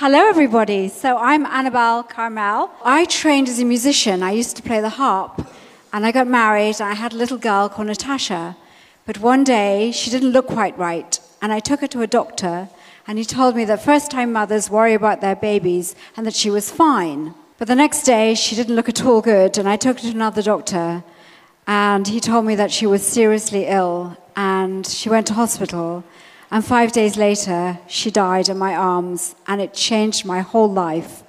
Hello, everybody. So I'm Annabel Karmel. I trained as a musician. I used to play the harp, and I got married, and I had a little girl called Natasha. But one day, she didn't look quite right, and I took her to a doctor, and he told me that first time mothers worry about their babies and that she was fine. But the next day, she didn't look at all good, and I took her to another doctor, and he told me that she was seriously ill, and she went to hospital. And five days later, she died in my arms, and it changed my whole life.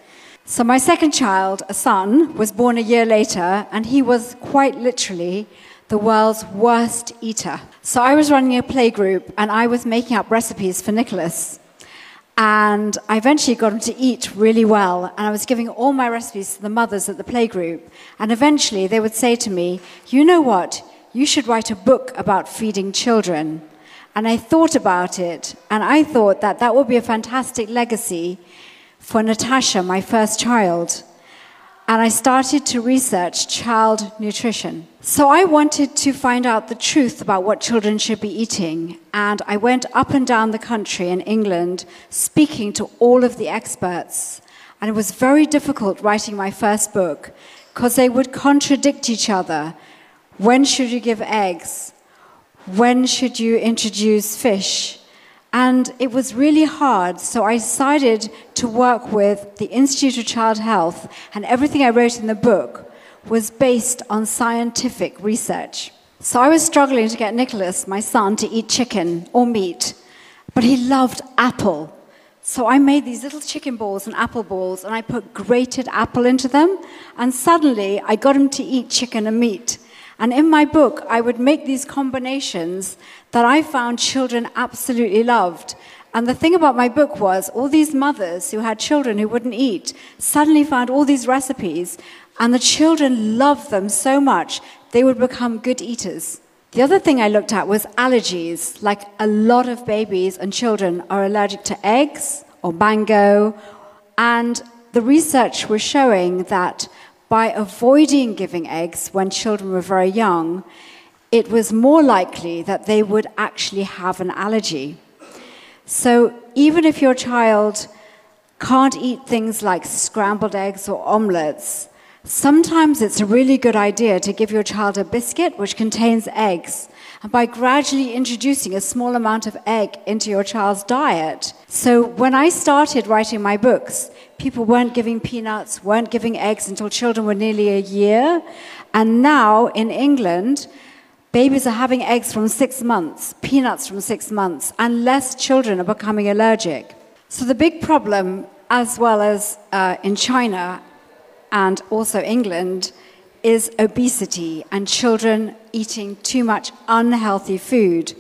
So, my second child, a son, was born a year later, and he was quite literally the world's worst eater. So, I was running a playgroup, and I was making up recipes for Nicholas. And I eventually got him to eat really well, and I was giving all my recipes to the mothers at the playgroup. And eventually, they would say to me, You know what? You should write a book about feeding children. And I thought about it, and I thought that that would be a fantastic legacy for Natasha, my first child. And I started to research child nutrition. So I wanted to find out the truth about what children should be eating. And I went up and down the country in England speaking to all of the experts. And it was very difficult writing my first book because they would contradict each other. When should you give eggs? when should you introduce fish? And it was really hard, so I decided to work with the Institute of Child Health, and everything I wrote in the book was based on scientific research. So I was struggling to get Nicholas, my son, to eat chicken or meat, but he loved apple. So I made these little chicken balls and apple balls, and I put grated apple into them, and suddenly I got him to eat chicken and meat. And in my book, I would make these combinations that I found children absolutely loved. And the thing about my book was, all these mothers who had children who wouldn't eat suddenly found all these recipes, and the children loved them so much, they would become good eaters. The other thing I looked at was allergies. Like a lot of babies and children are allergic to eggs or mango, and the research was showing that by avoiding giving eggs when children were very young, it was more likely that they would actually have an allergy. So even if your child can't eat things like scrambled eggs or omelets, sometimes it's a really good idea to give your child a biscuit which contains eggs. And by gradually introducing a small amount of egg into your child's diet. So when I started writing my books, people weren't giving peanuts, weren't giving eggs until children were nearly a year. And now in England, babies are having eggs from six months, peanuts from six months, and less children are becoming allergic. So the big problem, as well as uh, in China and also England, is obesity and children eating too much unhealthy food.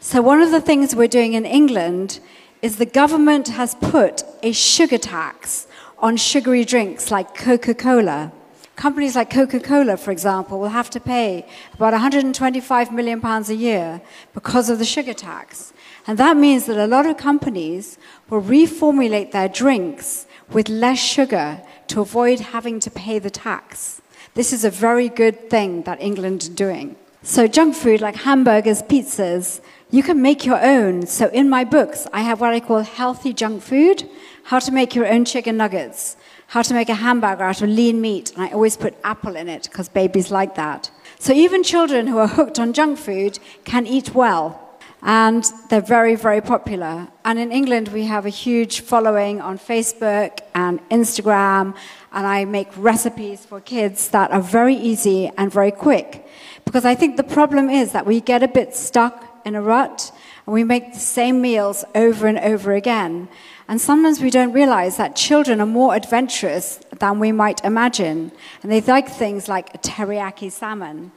So, one of the things we're doing in England is the government has put a sugar tax on sugary drinks like Coca Cola. Companies like Coca Cola, for example, will have to pay about 125 million pounds a year because of the sugar tax. And that means that a lot of companies will reformulate their drinks with less sugar to avoid having to pay the tax. This is a very good thing that England is doing. So, junk food like hamburgers, pizzas, you can make your own. So, in my books, I have what I call healthy junk food, how to make your own chicken nuggets, how to make a hamburger out of lean meat. And I always put apple in it because babies like that. So, even children who are hooked on junk food can eat well. And they're very, very popular. And in England, we have a huge following on Facebook and Instagram. And I make recipes for kids that are very easy and very quick. Because I think the problem is that we get a bit stuck in a rut and we make the same meals over and over again. And sometimes we don't realize that children are more adventurous than we might imagine. And they like things like a teriyaki salmon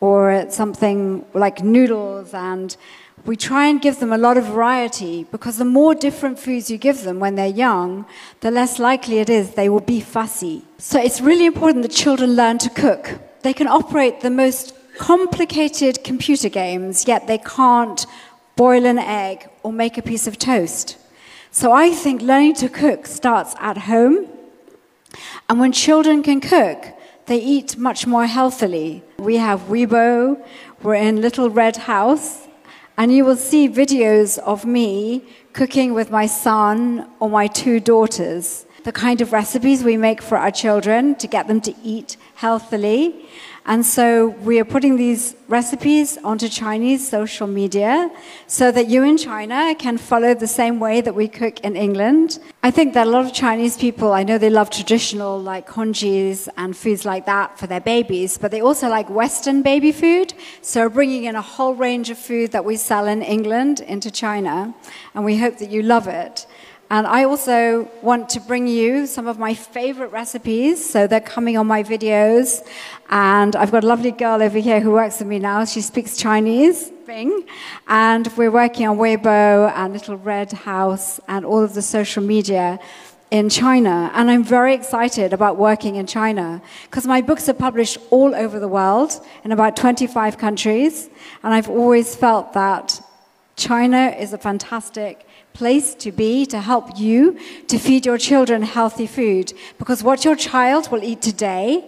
or something like noodles. And we try and give them a lot of variety because the more different foods you give them when they're young, the less likely it is they will be fussy. So it's really important that children learn to cook. They can operate the most complicated computer games, yet they can't boil an egg or make a piece of toast. So I think learning to cook starts at home. And when children can cook, they eat much more healthily. We have Weibo, we're in Little Red House, and you will see videos of me cooking with my son or my two daughters. The kind of recipes we make for our children to get them to eat healthily. And so we are putting these recipes onto Chinese social media so that you in China can follow the same way that we cook in England. I think that a lot of Chinese people, I know they love traditional like congees and foods like that for their babies, but they also like Western baby food. So bringing in a whole range of food that we sell in England into China, and we hope that you love it. And I also want to bring you some of my favorite recipes. So they're coming on my videos. And I've got a lovely girl over here who works with me now. She speaks Chinese, Bing. And we're working on Weibo and Little Red House and all of the social media in China. And I'm very excited about working in China because my books are published all over the world in about 25 countries. And I've always felt that China is a fantastic place to be to help you to feed your children healthy food because what your child will eat today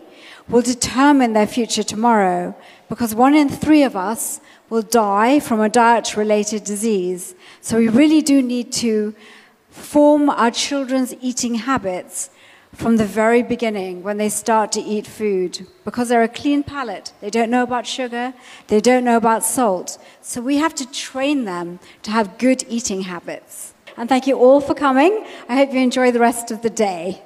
will determine their future tomorrow because one in three of us will die from a diet related disease. So we really do need to form our children's eating habits from the very beginning when they start to eat food because they're a clean palate. They don't know about sugar, they don't know about salt. So we have to train them to have good eating habits. And thank you all for coming. I hope you enjoy the rest of the day.